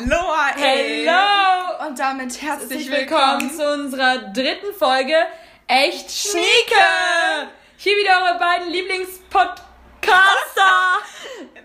Aloha, ey. Hello! Und damit herzlich willkommen. willkommen zu unserer dritten Folge Echt Schnieke! Hier wieder eure beiden Lieblingspodcaster,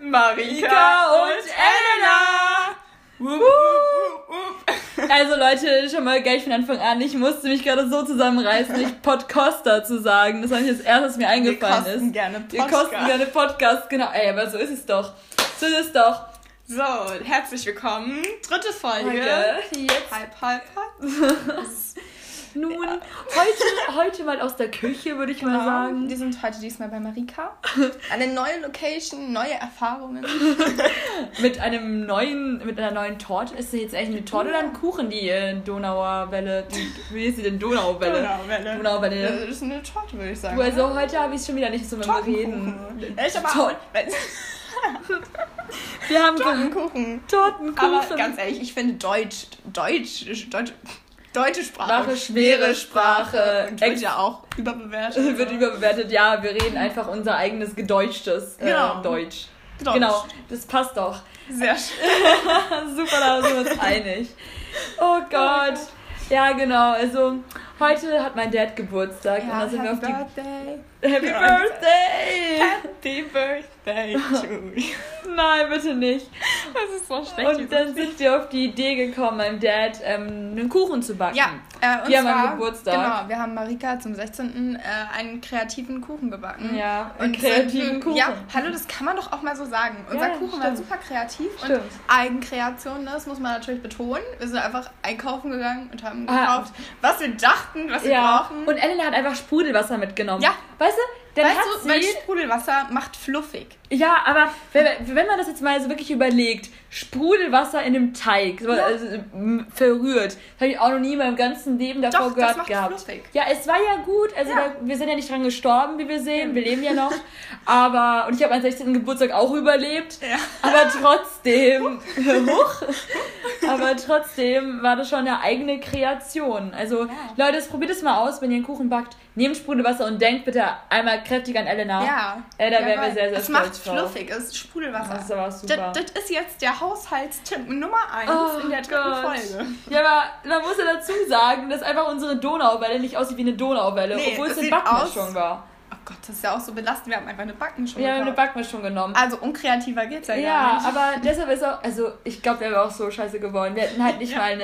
Marika und, und Elena. Wup, wup, wup, wup. Also Leute, schon mal gleich von Anfang an, ich musste mich gerade so zusammenreißen, nicht Podcaster zu sagen. Das war nicht das erste, was mir Wir eingefallen kosten ist. gerne Wir Podcast. kosten gerne Podcast, genau. Ey, aber so ist es doch. So ist es doch. So, herzlich willkommen. Dritte Folge. Heute, jetzt Halb, halb, halb. nun, heute, heute mal aus der Küche, würde ich mal sagen. Wir sind heute diesmal bei Marika. Eine neue Location, neue Erfahrungen. Mit einem neuen, mit einer neuen Torte. Ist das jetzt eigentlich eine Torte oder ein Kuchen, die äh, Donauer Welle? Wie ist sie denn? Donauwelle. Donauwelle. Donauwelle. Das ist eine Torte, würde ich sagen. Du, also heute habe ich es schon wieder nicht so, wenn wir reden. Echt, aber auch. Wir haben Tortenkuchen. Tortenkuchen. Aber ganz ehrlich, ich finde Deutsch, Deutsch, Deutsch, deutsche Sprache, Sprache, schwere Sprache. und wird ja auch überbewertet. wird überbewertet. Ja, wir reden einfach unser eigenes gedeutschtes äh, Genau. Deutsch. Deutsch. Genau, das passt doch. Sehr schön. Super, da sind wir uns einig. Oh Gott. Ja, genau. Also, heute hat mein Dad Geburtstag. und dann sind wir auf die Birthday. Happy Birthday! Happy Birthday you. Nein, bitte nicht. Das ist so schlecht. Und dann sind wir auf die Idee gekommen, meinem Dad ähm, einen Kuchen zu backen. ja, äh, und Wir haben zwar, einen Geburtstag. Genau, wir haben Marika zum 16. Äh, einen kreativen Kuchen gebacken. Ja, einen Und kreativen sind- Kuchen. Ja, hallo, das kann man doch auch mal so sagen. Unser Ja, Kuchen war stimmt. super kreativ Stimmt. und Eigenkreation, ne? das muss man natürlich betonen. Wir sind einfach einkaufen gegangen und haben Ah. gekauft, was wir dachten, was wir Ja, brauchen. und Elena hat einfach Sprudelwasser mitgenommen. Ja. Weißt du, dann weißt hat du, weil sie... Sprudelwasser macht fluffig. Ja, aber wenn, wenn man das jetzt mal so wirklich überlegt, Sprudelwasser in einem Teig, Ja. also, verrührt, habe ich auch noch nie in meinem ganzen Leben davor Doch, das gehört macht gehabt. fluffig. Ja, es war ja gut, also Ja. Da, wir sind ja nicht dran gestorben, wie wir sehen, wir leben ja noch. Aber, und ich habe meinen 16. Geburtstag auch überlebt, Ja. aber trotzdem, huch, aber trotzdem war das schon eine eigene Kreation. Also, Leute, probiert es mal aus, wenn ihr einen Kuchen backt, nehmt Sprudelwasser und denkt bitte einmal kräftig an Elena. Ja. Äh, da Ja, wären wir sehr, sehr Es macht drauf. fluffig, es ist Sprudelwasser. Das ist aber super. Das, das ist jetzt der Haushaltstipp Nummer 1 Oh in der dritten Gott. Folge. Ja, aber man muss ja dazu sagen, dass einfach unsere Donauwelle nicht aussieht wie eine Donauwelle, Nee, obwohl es eine Backmischung war. Oh Gott, das ist ja auch so belastend. Wir haben einfach eine Backmischung Wir haben eine. Backmischung genommen. Also unkreativer geht's ja, gar Ja, nicht. aber deshalb ist auch, also ich glaube, der wäre auch so scheiße geworden. Wir hatten halt nicht Ja. mal eine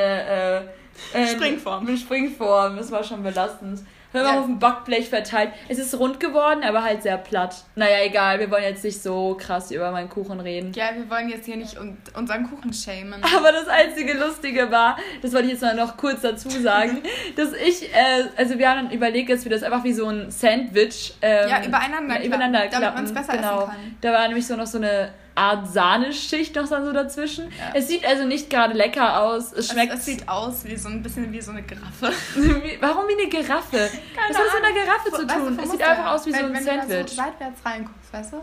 äh, äh, Springform. Eine Springform, das war schon belastend. Wir haben Ja. auf dem Backblech verteilt. Es ist rund geworden, aber halt sehr platt. Naja, egal, wir wollen jetzt nicht so krass über meinen Kuchen reden. Ja, wir wollen jetzt hier nicht un unseren Kuchen schämen. Aber das einzige Lustige war, das wollte ich jetzt mal noch kurz dazu sagen, dass ich, äh, also wir haben dann überlegt, dass wir das einfach wie so ein Sandwich ähm, Ja, übereinander übereinander klappen, damit klappen. man's besser genau. essen kann. Da war nämlich so noch so eine Art Sahneschicht noch dann so dazwischen. Ja. Es sieht also nicht gerade lecker aus. Es schmeckt. Es, es sieht aus wie so ein bisschen wie so eine Giraffe. warum wie eine Giraffe? Was hat das mit einer Giraffe zu Weißt du, tun? vom es sieht einfach aus wie wenn, so ein wenn Du da Sandwich. so seitwärts reinguckst, weißt du?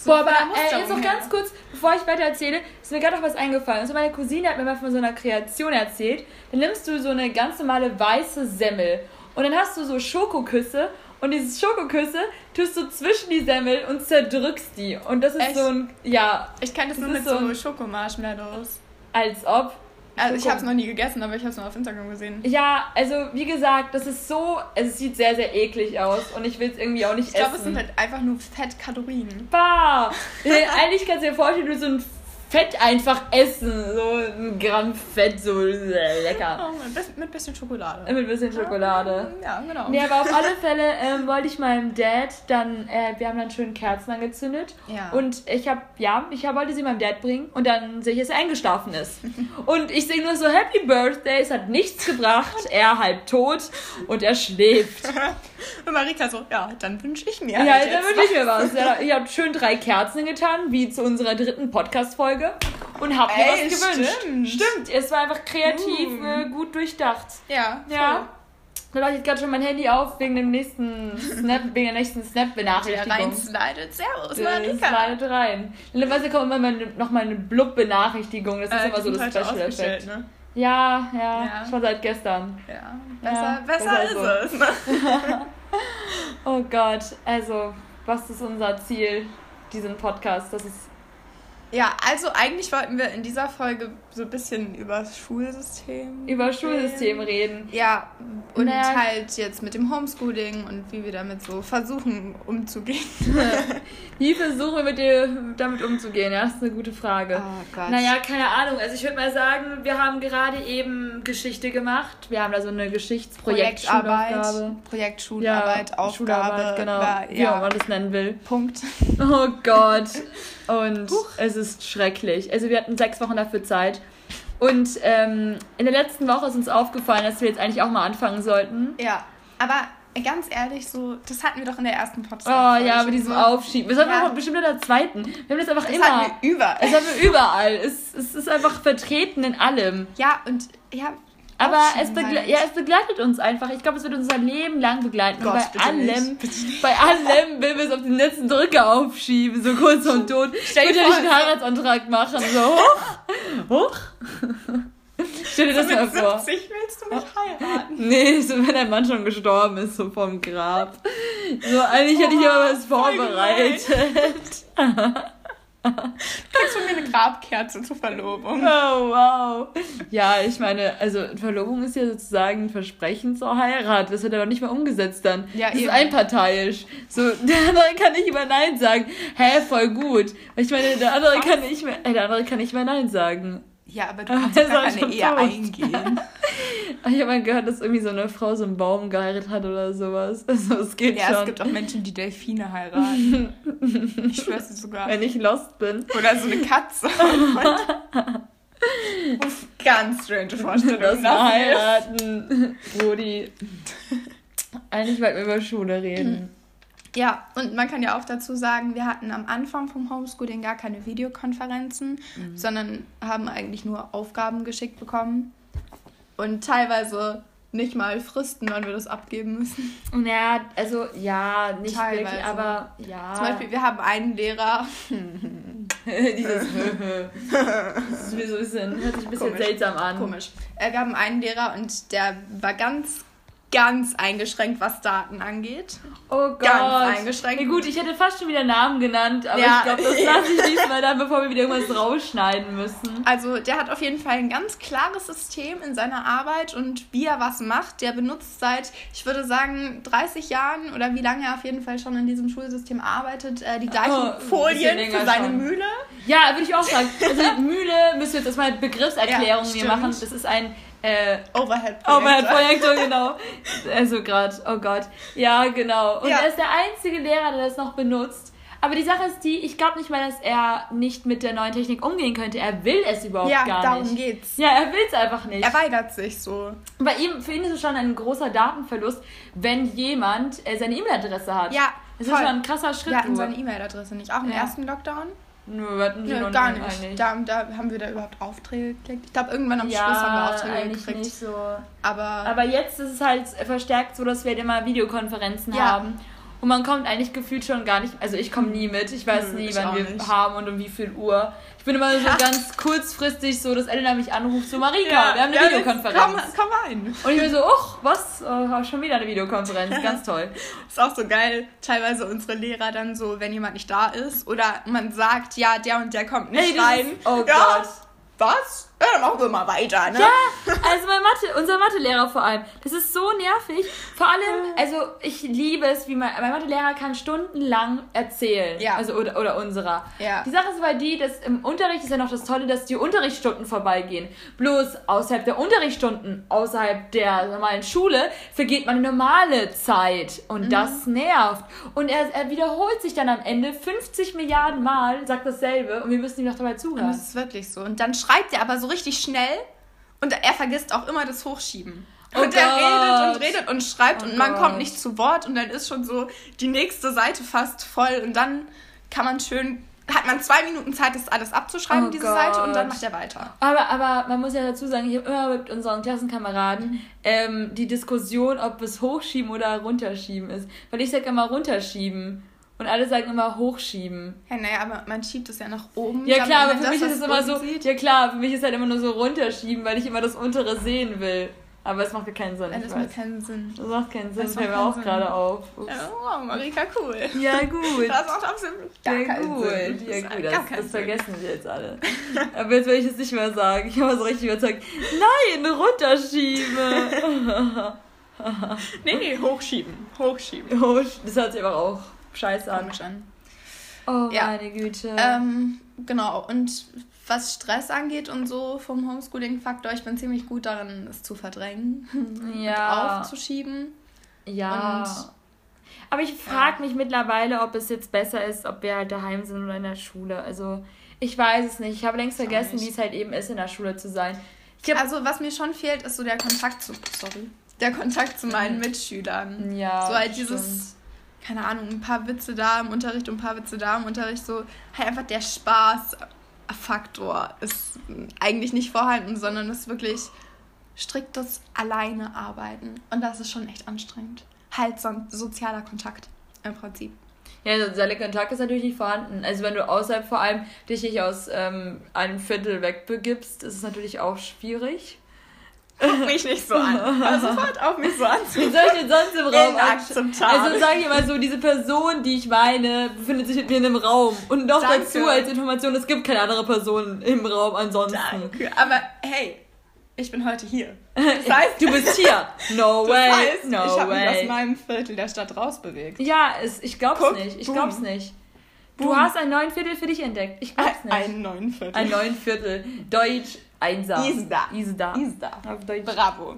So Boah, aber äh, jetzt noch ganz kurz, bevor ich weiter erzähle, ist mir gerade noch was eingefallen. Also meine Cousine hat mir mal von so einer Kreation erzählt. Dann nimmst du so eine ganz normale weiße Semmel und dann hast du so Schokoküsse und diese Schokoküsse tust du zwischen die Semmel und zerdrückst die. Und das ist Echt? so ein, ja, Ich kenne das, Das nur mit so so, Schokomarshmallows. als ob. Also ich habe es noch nie gegessen, aber ich habe es nur auf Instagram gesehen. Ja, also wie gesagt, das ist so, es sieht sehr, sehr eklig aus und ich will es irgendwie auch nicht Ich glaube, es essen. sind halt einfach nur Fettkalorien. Bah! Eigentlich kannst du dir vorstellen, du so ein Fett einfach essen. So ein Gramm Fett, so lecker. Oh, mit, mit bisschen Schokolade. Mit bisschen Schokolade. Ja, genau. Nee, aber auf alle Fälle ähm, wollte ich meinem Dad dann, äh, wir haben dann schön Kerzen angezündet. Ja. Und ich habe, ja, ich hab, wollte sie meinem Dad bringen und dann sehe ich, dass er eingeschlafen ist. Und ich singe nur so Happy Birthday, es hat nichts gebracht, er halb tot und er schläft. Und Marika so, ja, dann wünsche ich mir. Ja, halt dann wünsche ich mir was. Ja, ich habe schön drei Kerzen getan, wie zu unserer dritten Podcast-Folge. Und habe mir Ey, was gewünscht. stimmt. Stimmt, es war einfach kreativ, äh, gut durchdacht. Ja, voll. Ja. Da mache ich gerade schon mein Handy auf wegen dem nächsten Snap, wegen der nächsten Der Snap-Benachrichtigung. rein slidet. Servus, Marika. slidet rein. Normalerweise kommt immer noch mal eine Blub-Benachrichtigung. Das ist Äh, immer so das heute Special ausgestellt, Effekt. ne? Ja, ja, Ja. schon seit gestern. Ja, besser, Ja, besser, besser ist so. es. Oh Gott, also, was ist unser Ziel, diesen Podcast? Das ist Ja, also eigentlich wollten wir in dieser Folge so ein bisschen über das Schulsystem. Über das Schulsystem reden. Ja, und Naja. halt jetzt mit dem Homeschooling und wie wir damit so versuchen umzugehen. Wie versuchen wir mit dir damit umzugehen? Ja, das ist eine gute Frage. Oh Gott. Naja, keine Ahnung. Also ich würde mal sagen, wir haben gerade eben Geschichte gemacht. Wir haben da so eine Geschichtsprojektschulaufgabe. Projektarbeit, Projektschularbeit, Ja, Aufgabe. Schularbeit, genau. war- Wie auch man das nennen will. Punkt. Oh Gott. Und es ist schrecklich. Also wir hatten sechs Wochen dafür Zeit. Und ähm, in der letzten Woche ist uns aufgefallen, dass wir jetzt eigentlich auch mal anfangen sollten. Ja, aber ganz ehrlich, so, das hatten wir doch in der ersten podcast Oh ja, mit diesem so. Aufschieben. Das hatten wir Ja. auch bestimmt in der zweiten. Wir haben das einfach Das immer. hatten wir überall. Es haben wir überall. Es, es ist einfach vertreten in allem. Ja, und ja. Aber es, begle ja, es begleitet uns einfach. Ich glaube, es wird unser Leben lang begleiten. Gott, bei allem, bei allem will wir es auf den letzten Drücker aufschieben, so kurz vom Tod. Ich Stell dir nicht einen Heiratsantrag machen. So hoch, hoch. Stell dir das mal Mit vor. 70 willst du mich heiraten. Nee, so wenn dein Mann schon gestorben ist, so vom Grab. So, eigentlich hätte ich aber was voll vorbereitet. Kriegst von mir eine Grabkerze zur Verlobung. Oh, wow. Ja, ich meine, also Verlobung ist ja sozusagen ein Versprechen zur Heirat. Das wird aber nicht mal umgesetzt dann. Ja, das ist eben. einparteiisch. So, der andere kann nicht mehr Nein sagen. Hä, voll gut. Ich meine, der andere kann nicht mehr, äh, der andere kann nicht mehr Nein sagen. Ja, aber du kannst ja gar ist keine Ehe tot. eingehen. Ich habe mal gehört, dass irgendwie so eine Frau so einen Baum geheiratet hat oder sowas. Also, es geht Ja, schon. es gibt auch Menschen, die Delfine heiraten. Ich schwör's dir sogar. Wenn ich lost bin. Oder so eine Katze. Uff, Ganz strange Das Vorstellung. mal heiraten. Brudi. Eigentlich wollten wir über Schule reden. Ja, und man kann ja auch dazu sagen, wir hatten am Anfang vom Homeschooling gar keine Videokonferenzen, Mhm. sondern haben eigentlich nur Aufgaben geschickt bekommen. Und teilweise nicht mal Fristen, wann wir das abgeben müssen. Ja, also ja, nicht Teilweise. wirklich, aber ja. Zum Beispiel, wir haben einen Lehrer, Dieses das ist so ein bisschen, hört sich ein bisschen Komisch. seltsam an. komisch, äh, wir haben einen Lehrer und der war ganz, ganz eingeschränkt, was Daten angeht. Oh Gott. Ganz eingeschränkt. Nee, gut, ich hätte fast schon wieder Namen genannt, aber Ja. ich glaube, das lasse ich diesmal dann, bevor wir wieder irgendwas rausschneiden müssen. Also der hat auf jeden Fall ein ganz klares System in seiner Arbeit und wie er was macht. Der benutzt seit, ich würde sagen, 30 Jahren oder wie lange er auf jeden Fall schon in diesem Schulsystem arbeitet, äh, die gleichen Oh, Folien für seine schon. Mühle. Ja, würde ich auch sagen. Also Mühle müssen wir jetzt erstmal Begriffserklärung Ja, hier machen. Das ist ein äh, Overhead Oh, mein Projektor, genau. Also gerade, oh Gott. Ja, genau. Und Ja. er ist der einzige Lehrer, der das noch benutzt. Aber die Sache ist die, ich glaube nicht mal, dass er nicht mit der neuen Technik umgehen könnte. Er will es überhaupt Ja, gar darum nicht. geht's. Ja, er will es einfach nicht. Er weigert sich so. Bei ihm, für ihn ist es schon ein großer Datenverlust, wenn jemand äh, seine E-Mail-Adresse hat. Ja, Das ist voll. schon ein krasser Schritt. Wir hatten seine E-Mail-Adresse nicht. Auch im Ja. ersten Lockdown? Nö, wir hatten sie Nö, noch gar nicht. eigentlich. Da, da haben wir da überhaupt Aufträge gekriegt. Ich glaube, irgendwann am ja, Schluss haben wir Aufträge gekriegt. nicht so. Aber, Aber jetzt ist es halt verstärkt so, dass wir halt immer Videokonferenzen Ja. haben. Und man kommt eigentlich gefühlt schon gar nicht. Also ich komme nie mit. Ich weiß Nö, nie, wann wir nicht. haben und um wie viel Uhr. Ich bin immer so Ja. ganz kurzfristig so, dass Elena mich anruft, so Marika, wir haben eine ja, Videokonferenz. Komm, komm rein. Und ich bin so, uch, was? Oh, schon wieder eine Videokonferenz. Ganz toll. Ist auch so geil, teilweise unsere Lehrer dann so, wenn jemand nicht da ist oder man sagt, ja, der und der kommt nicht Ey, das rein. ist- oh ja, Gott. Was? Ja, dann machen wir mal weiter, ne? Ja, also mein Mathe, unser Mathelehrer vor allem. Das ist so nervig. Vor allem, also ich liebe es, wie mein, mein Mathelehrer kann stundenlang erzählen. Ja. Also oder, oder unserer. Ja. Die Sache ist aber die, dass im Unterricht ist ja noch das Tolle, dass die Unterrichtsstunden vorbeigehen. Bloß außerhalb der Unterrichtsstunden, außerhalb der normalen Schule, vergeht man eine normale Zeit. Und Mhm. das nervt. Und er, er wiederholt sich dann am Ende 50 Milliarden Mal, sagt dasselbe und wir müssen ihm noch dabei Und zuhören. das ist wirklich so. Und dann schreibt er aber so richtig schnell und er vergisst auch immer das Hochschieben. Oh und er redet und redet und schreibt Oh und man Gott. kommt nicht zu Wort und dann ist schon so die nächste Seite fast voll und dann kann man schön, hat man zwei Minuten Zeit, das alles abzuschreiben, Oh diese Gott. Seite, und dann macht er weiter. Aber, aber man muss ja dazu sagen, ich habe immer mit unseren Klassenkameraden ähm, die Diskussion, ob es hochschieben oder runterschieben ist. Weil ich sage immer runterschieben und alle sagen immer hochschieben. Ja, naja, aber man schiebt es ja nach oben. Ja klar, aber für das, mich ist es immer so, sieht. ja klar, für mich ist halt immer nur so runterschieben, weil ich immer das untere sehen will. Aber es macht mir keinen Sinn. Ja, ich das macht keinen Sinn. Das macht keinen Sinn, Das fällt mir auch Sinn. gerade auf. Ups. Oh, Marika, cool. Ja, gut. Das macht absolut gar Ja, keinen gut. Sinn. Ja, gut, das, das vergessen wir jetzt alle. Aber jetzt will ich es nicht mehr sagen. Ich habe so richtig überzeugt. Nein, runterschieben. Nee, nee, hochschieben. Hochschieben. Das hört sich aber auch scheiße an. Komisch an. Oh, Ja. meine Güte. Ähm, genau, und was Stress angeht und so vom Homeschooling-Faktor, ich bin ziemlich gut darin, es zu verdrängen. Ja. Aufzuschieben. ja. und- aber ich frage mich mittlerweile, ob es jetzt besser ist, ob wir halt daheim sind oder in der Schule. Also, ich weiß es nicht. Ich habe längst vergessen, wie es halt eben ist, in der Schule zu sein. Also, was mir schon fehlt, ist so der Kontakt zu. Sorry. Der Kontakt zu meinen Mitschülern. ja. so halt dieses, keine Ahnung, ein paar Witze da im Unterricht und ein paar Witze da im Unterricht. So halt einfach der Spaßfaktor ist eigentlich nicht vorhanden, sondern es ist wirklich striktes Alleine arbeiten. Und das ist schon echt anstrengend. Halt so ein sozialer Kontakt im Prinzip. Ja, soziale Kontakt ist natürlich nicht vorhanden. Also wenn du außerhalb vor allem dich nicht aus ähm, einem Viertel wegbegibst, ist es natürlich auch schwierig. Guck mich nicht so an. Also sofort auf mich so an. Wie soll ich denn sonst im Raum Inakzeptabel. Also sage ich mal so, diese Person, die ich meine, befindet sich mit mir in einem Raum. Und noch Danke. dazu als Information, es gibt keine andere Person im Raum ansonsten. Danke. Aber hey, ich bin heute hier. Das heißt, Du bist hier. No das way. heißt, no ich habe mich aus meinem Viertel der Stadt rausbewegt. Ja, es, ich glaub's Guck, nicht. Ich boom. glaub's nicht. Du Boom. hast einen neuen Viertel für dich entdeckt. Ich glaub's nicht. Einen neuen Viertel. Ein neuen Viertel. Deutsch, Einser. Isda. Isda. Isda. Auf Deutsch. Bravo.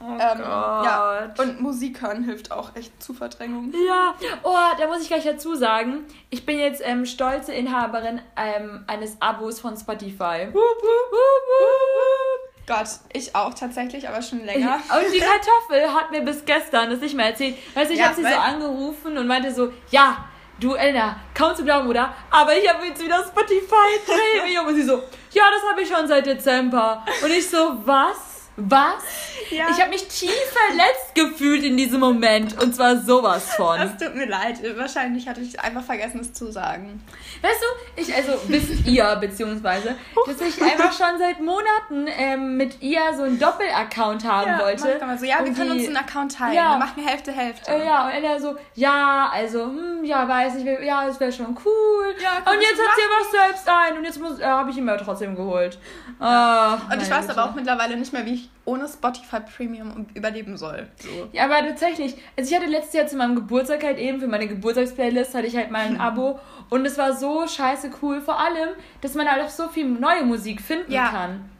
Oh Ähm, ja. Und Musik hören hilft auch echt zu Verdrängung. Ja, oh, da muss ich gleich dazu sagen, ich bin jetzt ähm, stolze Inhaberin ähm, eines Abos von Spotify. Wup, wup, wup, Gott, ich auch tatsächlich, aber schon länger. Und die Kartoffel hat mir bis gestern das nicht mehr erzählt. Weißt du, ich Ja, habe sie so angerufen und meinte so, ja, du Elna, kaum zu glauben, oder? Aber ich habe jetzt wieder Spotify Premium. Und sie so, ja, das habe ich schon seit Dezember. Und ich so, was? Was? Ja. Ich habe mich tief verletzt gefühlt in diesem Moment. Und zwar sowas von. Es tut mir leid. Wahrscheinlich hatte ich einfach vergessen, es zu sagen. Weißt du, ich, also wisst ihr, beziehungsweise, dass ich einfach schon seit Monaten ähm, mit ihr so einen Doppelaccount haben wollte. macht man so. Ja, wir Und können die- uns einen Account teilen. Ja. Wir machen Hälfte, Hälfte. Äh, ja, und er so, ja, also, hm, ja, weiß nicht, ja, das wäre schon cool. Ja, und jetzt hat sie aber selbst ein und jetzt muss, äh, habe ich ihn mir trotzdem geholt. Ah, Und ich weiß Güte. aber auch mittlerweile nicht mehr, wie ich ohne Spotify Premium überleben soll. So. Ja, aber tatsächlich, also ich hatte letztes Jahr zu meinem Geburtstag halt eben, für meine Geburtstagsplaylist hatte ich halt mal ein Abo und es war so scheiße cool, vor allem, dass man halt auch so viel neue Musik finden Ja. kann.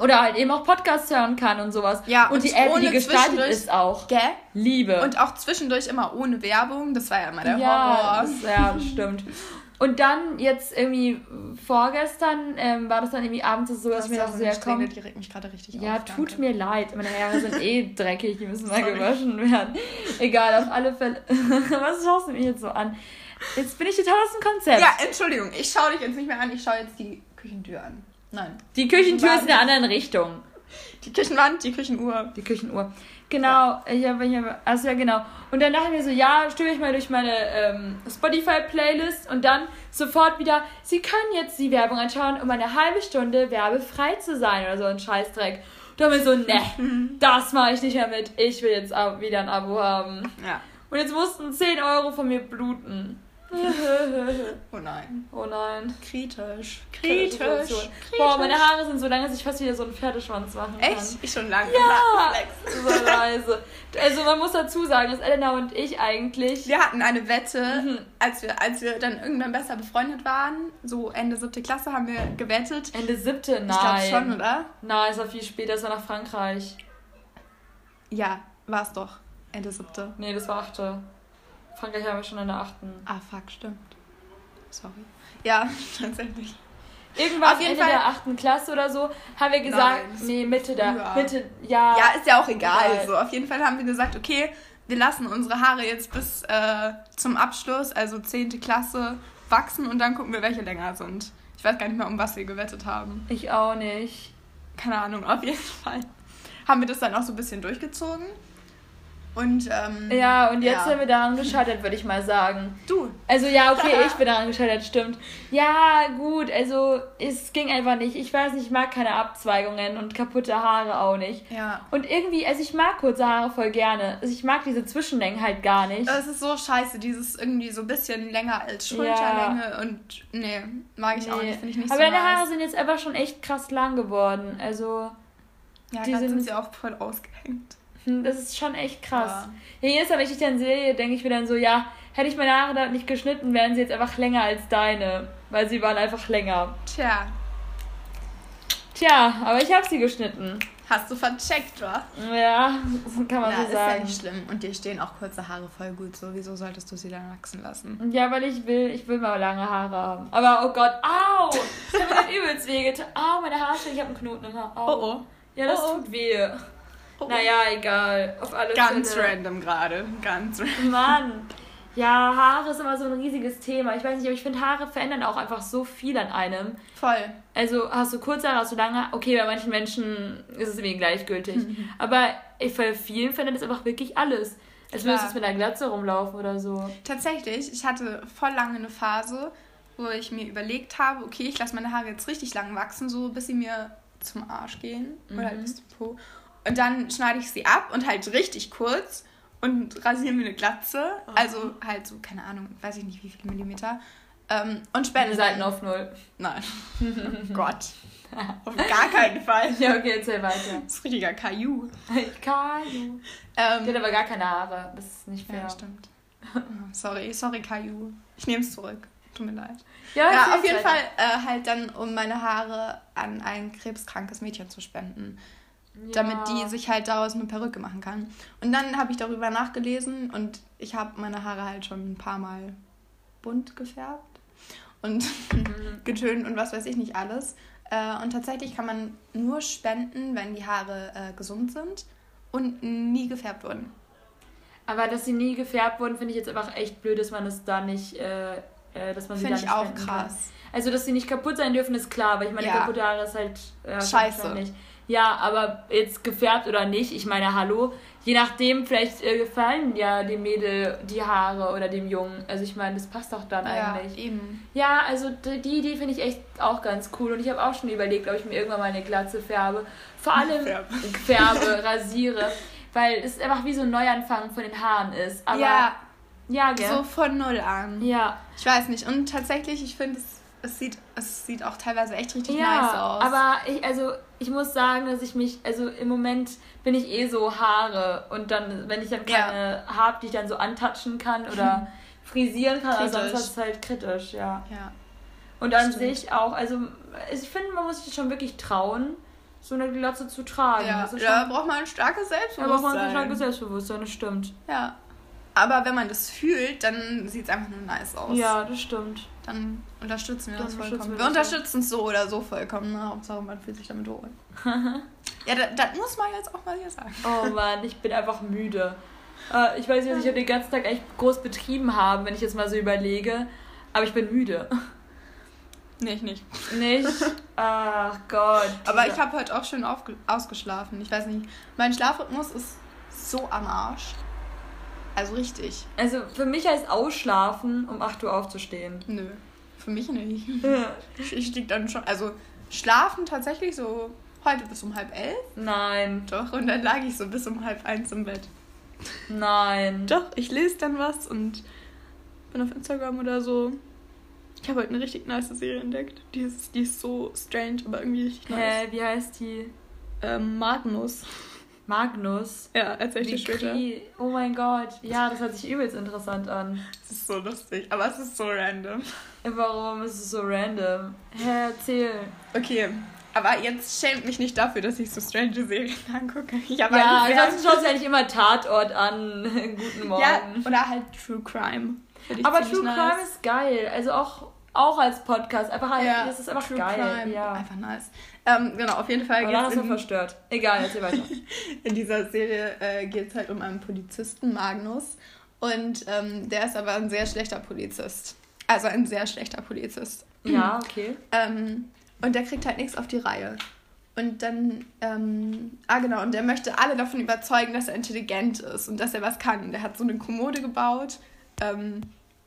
Oder halt eben auch Podcasts hören kann und sowas. Ja, und, und die App, die zwischendurch- ist auch. Gell? Liebe. Und auch zwischendurch immer ohne Werbung. Das war ja immer der ja, Horror. das, ja, stimmt. Und dann jetzt irgendwie vorgestern ähm, war das dann irgendwie abends so, dass ich mir Das dachte, ist so, auch ja komm, die regt mich gerade richtig Ja, auf. tut danke. mir leid. Meine Haare sind eh dreckig, die müssen mal gewaschen werden. Egal, auf alle Fälle. Was schaust du mich jetzt so an? Jetzt bin ich total aus dem Konzept. Ja, Entschuldigung, ich schaue dich jetzt nicht mehr an, ich schaue jetzt die Küchentür an. Nein. Die Küchentür ist in der anderen Richtung. Die Küchenwand, die Küchenuhr. Die Küchenuhr. Genau, ich habe, ich habe, also ja, genau. Und dann dachte ich mir so, ja, stöbe ich mal durch meine ähm, Spotify-Playlist und dann sofort wieder, Sie können jetzt die Werbung anschauen, um eine halbe Stunde werbefrei zu sein oder so ein Scheißdreck. Und dann ich so, ne, das mache ich nicht mehr mit. Ich will jetzt wieder ein Abo haben. Ja. Und jetzt mussten 10 Euro von mir bluten. Oh nein. oh nein. Kritisch. Kritisch. Boah, meine Haare sind so lang, dass ich fast wieder so einen Pferdeschwanz machen kann. Echt? Ich schon lange. Ja, so leise. Also man muss dazu sagen, dass Elena und ich eigentlich... Wir hatten eine Wette, Mhm. als, wir, als wir dann irgendwann besser befreundet waren, so Ende siebte Klasse, haben wir gewettet. Ende siebte? Nein. Ich glaube schon, oder? Nein, es war viel später, es war nach Frankreich. Ja, war es doch. Ende siebte. Nee, das war achte. Frankreich haben wir schon in der achten. Ah, fuck, stimmt. Sorry. Ja, tatsächlich. Irgendwann Auf jeden Ende Fall- der achten Klasse oder so haben wir gesagt, Nein, nee, Mitte der, Ja. Mitte, ja. Ja, ist ja auch egal. Egal. So, auf jeden Fall haben wir gesagt, okay, wir lassen unsere Haare jetzt bis äh, zum Abschluss, also 10. Klasse, wachsen und dann gucken wir, welche länger sind. Ich weiß gar nicht mehr, um was wir gewettet haben. Ich auch nicht. Keine Ahnung, auf jeden Fall. Haben wir das dann auch so ein bisschen durchgezogen. Und, ähm, Ja, und jetzt sind wir daran gescheitert, würde ich mal sagen. Du. Also ja, okay, ich bin daran gescheitert, stimmt. Ja, gut, also es ging einfach nicht. Ich weiß nicht, ich mag keine Abzweigungen und kaputte Haare auch nicht. Ja. Und irgendwie, also ich mag kurze Haare voll gerne. Also ich mag diese Zwischenlängen halt gar nicht. Es ist so scheiße, dieses irgendwie so ein bisschen länger als Schulterlänge und nee, mag ich auch nicht, finde ich nicht Aber so deine nice. Haare sind jetzt einfach schon echt krass lang geworden. Also, ja, die die sind sind- sie auch voll ausgehängt. Hm, das ist schon echt krass. Ja. Jedes Mal, wenn ich dich dann sehe, denke ich mir dann so, ja, hätte ich meine Haare da nicht geschnitten, wären sie jetzt einfach länger als deine. Weil sie waren einfach länger. Tja, Tja, aber ich habe sie geschnitten. hast du vercheckt, wa? Ja, kann man Ja, so ist ja sagen. nicht schlimm. Und dir stehen auch kurze Haare voll gut. So, wieso solltest du sie dann wachsen lassen? Ja, weil ich will, ich will mal lange Haare haben. Aber oh Gott, au! Ich habe mir das übelst wehgetan. Au, meine Haarstelle, ich habe einen Knoten im Haar. Au. Oh, oh. Ja, das Oh, oh. tut weh. Oh, Naja, egal. Auf alle Ganz Fälle. random gerade. Ganz random. Mann. Ja, Haare ist immer so ein riesiges Thema. Ich weiß nicht, aber ich finde, Haare verändern auch einfach so viel an einem. Voll. Also hast du kurze Haare, hast du lange Haare. Okay, bei manchen Menschen ist es irgendwie gleichgültig. Aber ich, bei vielen verändert es einfach wirklich alles. Als Klar. würdest du mit einer Glatze rumlaufen oder so. Tatsächlich, ich hatte voll lange eine Phase, wo ich mir überlegt habe, okay, ich lasse meine Haare jetzt richtig lang wachsen, so bis sie mir zum Arsch gehen. Oder halt bis zum Po. Und dann schneide ich sie ab und halt richtig kurz und rasiere mir eine Glatze. Also halt so, keine Ahnung, weiß ich nicht wie viele Millimeter. Ähm, und spende Deine Seiten auf Null. Nein. Oh Gott. Auf gar keinen Fall. Ja, okay, erzähl weiter. Das ist richtiger Kaju. Kaju. Die hat Ähm, aber gar keine Haare. Das ist nicht fair. ja, stimmt. Oh, sorry, sorry, Kaju. Ich nehme es zurück. Tut mir leid. Ja, Ja, auf jeden. Fall äh, halt dann, um meine Haare an ein krebskrankes Mädchen zu spenden. Damit die sich halt daraus eine Perücke machen kann. Und dann habe ich darüber nachgelesen und ich habe meine Haare halt schon ein paar Mal bunt gefärbt und Mhm. getönt und was weiß ich nicht alles. Äh, und tatsächlich kann man nur spenden, wenn die Haare äh, gesund sind und nie gefärbt wurden. Aber dass sie nie gefärbt wurden, finde ich jetzt einfach echt blöd, dass man es da nicht, äh, äh, dass man sie Finde da ich nicht auch spenden kann. krass. Also, dass sie nicht kaputt sein dürfen, ist klar, weil ich meine, Ja. kaputte Haare ist halt ja, Scheiße. Ja, aber jetzt gefärbt oder nicht, ich meine, hallo, je nachdem, vielleicht äh, gefallen ja dem Mädel die Haare oder dem Jungen. Also, ich meine, das passt doch dann Ja, eigentlich. eben. Ja, also die Idee finde ich echt auch ganz cool und ich habe auch schon überlegt, ob ich mir irgendwann mal eine Glatze färbe. Vor allem Färbe. färbe, rasiere, weil es einfach wie so ein Neuanfang von den Haaren ist. Aber ja, ja, gell? so von null an. ja. Ich weiß nicht. Und tatsächlich, ich finde, es, es, sieht, es sieht auch teilweise echt richtig Ja, nice aus. aber ich, also ich muss sagen, dass ich mich, also im Moment bin ich eh so Haare und dann, wenn ich dann Ja. keine habe, die ich dann so antatschen kann oder frisieren kann, aber sonst Kritisch. ist es halt kritisch, ja. ja. Und an Stimmt. sich auch, also ich finde, man muss sich schon wirklich trauen, so eine Glatze zu tragen. Ja, Das ist da schon, braucht man ein starkes da Selbstbewusstsein. braucht man so starkes Selbstbewusstsein, das stimmt. Ja. Aber wenn man das fühlt, dann sieht es einfach nur nice aus. Ja, das stimmt. Dann unterstützen wir Dann unterstützen vollkommen. wir Wir unterstützen es so oder so vollkommen. Ne? Hauptsache, man fühlt sich damit wohl. ja, das, das muss man jetzt auch mal hier sagen. Oh Mann, ich bin einfach müde. Äh, ich weiß nicht, was ich den ganzen Tag echt groß betrieben habe, wenn ich jetzt mal so überlege. Aber ich bin müde. Nee, ich nicht. Nicht? Ach Gott. Aber ich habe heute auch schön ausgeschlafen. Ich weiß nicht. Mein Schlafrhythmus ist so am Arsch. Also richtig. Also für mich heißt Ausschlafen, um 8 Uhr aufzustehen. Nö. Für mich nicht. Ich, ich lieg dann schon. Also schlafen tatsächlich so heute bis um halb elf. Nein, Doch. Und dann lag ich so bis um halb eins im Bett. nein. Doch, ich lese dann was und bin auf Instagram oder so. Ich habe heute eine richtig nice Serie entdeckt. Die ist, die ist so strange, aber irgendwie richtig nice. Hä, wie heißt die? Ähm, Magnus. Magnus. Ja, erzähl ich dir später. Oh mein Gott. Ja, das hört sich übelst interessant an. Es ist so lustig, aber es ist so random. Warum ist es so random? Hä, erzähl. Okay, aber jetzt schämt mich nicht dafür, dass ich so strange Serien angucke. Ich habe Ja, eigentlich ansonsten schaust du ja nicht immer Tatort an. Guten Morgen. ja, oder halt True Crime. Aber True nice. Crime ist geil. Also auch, auch als Podcast. Einfach halt, Ja, das ist einfach True geil. Crime. Ja. Einfach nice. Ähm, genau, auf jeden Fall Aber geht hast es du in, verstört. Egal, erzähl weiter. in dieser Serie äh, geht's halt um einen Polizisten, Magnus. Und ähm, der ist aber ein sehr schlechter Polizist. Also ein sehr schlechter Polizist. ja, okay. Ähm, und der kriegt halt nichts auf die Reihe. Und dann, ähm, ah genau, und er möchte alle davon überzeugen, dass er intelligent ist und dass er was kann. Und er hat so eine Kommode gebaut, ähm,